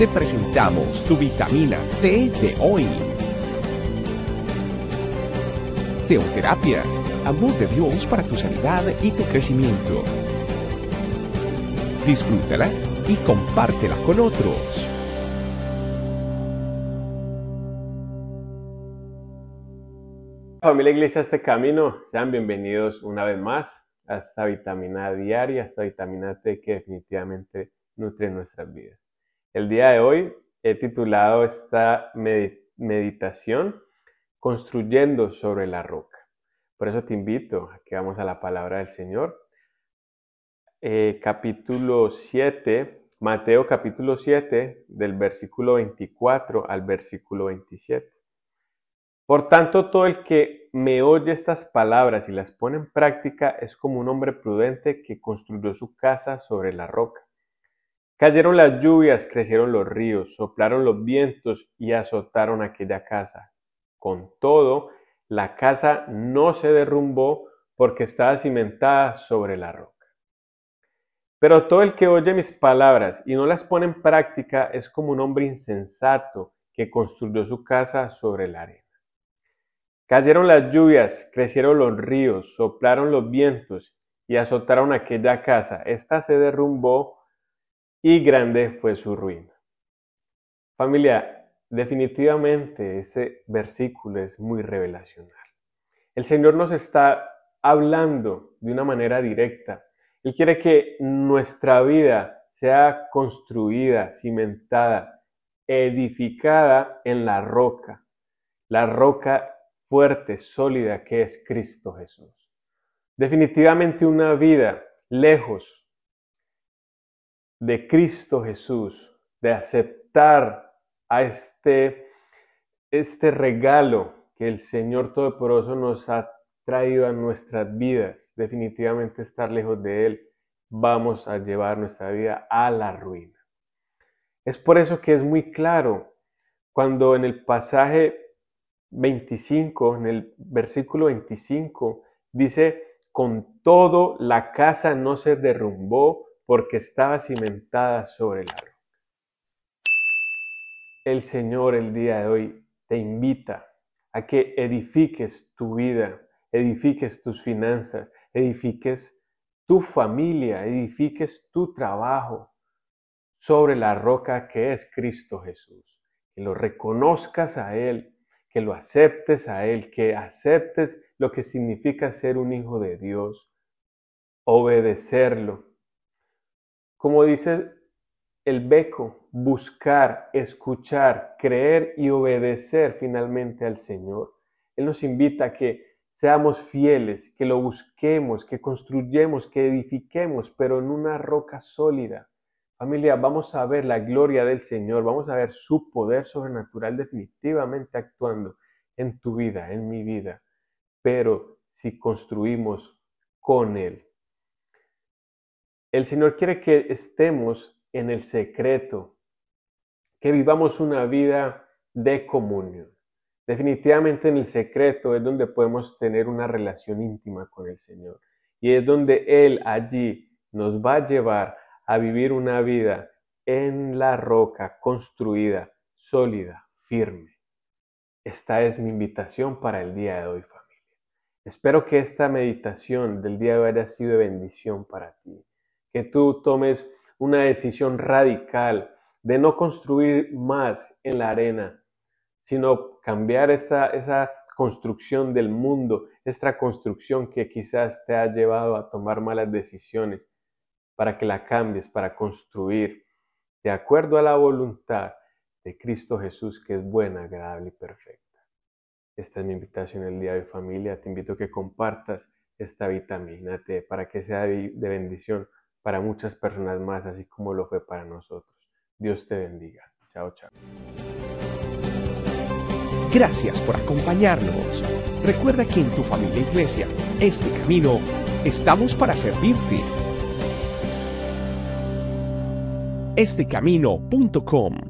te presentamos tu vitamina T de hoy. Teoterapia, amor de Dios para tu sanidad y tu crecimiento. Disfrútala y compártela con otros. Familia Iglesia Este Camino, sean bienvenidos una vez más a esta vitamina diaria, esta vitamina T que definitivamente nutre nuestras vidas. El día de hoy he titulado esta meditación Construyendo sobre la roca. Por eso te invito a que vamos a la palabra del Señor. Eh, capítulo 7, Mateo capítulo 7, del versículo 24 al versículo 27. Por tanto, todo el que me oye estas palabras y las pone en práctica es como un hombre prudente que construyó su casa sobre la roca. Cayeron las lluvias, crecieron los ríos, soplaron los vientos y azotaron aquella casa. Con todo, la casa no se derrumbó porque estaba cimentada sobre la roca. Pero todo el que oye mis palabras y no las pone en práctica es como un hombre insensato que construyó su casa sobre la arena. Cayeron las lluvias, crecieron los ríos, soplaron los vientos y azotaron aquella casa. Esta se derrumbó y grande fue su ruina. Familia, definitivamente ese versículo es muy revelacional. El Señor nos está hablando de una manera directa. Él quiere que nuestra vida sea construida, cimentada, edificada en la roca, la roca fuerte, sólida que es Cristo Jesús. Definitivamente una vida lejos de Cristo Jesús, de aceptar a este, este regalo que el Señor Todopoderoso nos ha traído a nuestras vidas, definitivamente estar lejos de Él, vamos a llevar nuestra vida a la ruina. Es por eso que es muy claro cuando en el pasaje 25, en el versículo 25, dice, con todo la casa no se derrumbó porque estaba cimentada sobre la roca. El Señor el día de hoy te invita a que edifiques tu vida, edifiques tus finanzas, edifiques tu familia, edifiques tu trabajo sobre la roca que es Cristo Jesús. Que lo reconozcas a Él, que lo aceptes a Él, que aceptes lo que significa ser un hijo de Dios, obedecerlo, como dice el beco, buscar, escuchar, creer y obedecer finalmente al Señor. Él nos invita a que seamos fieles, que lo busquemos, que construyemos, que edifiquemos, pero en una roca sólida. Familia, vamos a ver la gloria del Señor, vamos a ver su poder sobrenatural definitivamente actuando en tu vida, en mi vida, pero si construimos con Él. El Señor quiere que estemos en el secreto, que vivamos una vida de comunión. Definitivamente en el secreto es donde podemos tener una relación íntima con el Señor. Y es donde Él allí nos va a llevar a vivir una vida en la roca construida, sólida, firme. Esta es mi invitación para el día de hoy, familia. Espero que esta meditación del día de hoy haya sido de bendición para ti que tú tomes una decisión radical de no construir más en la arena, sino cambiar esa, esa construcción del mundo, esta construcción que quizás te ha llevado a tomar malas decisiones, para que la cambies, para construir de acuerdo a la voluntad de Cristo Jesús, que es buena, agradable y perfecta. Esta es mi invitación el día de familia. Te invito a que compartas esta vitamina T para que sea de bendición para muchas personas más, así como lo fue para nosotros. Dios te bendiga. Chao, chao. Gracias por acompañarnos. Recuerda que en tu familia iglesia, este camino, estamos para servirte. Estecamino.com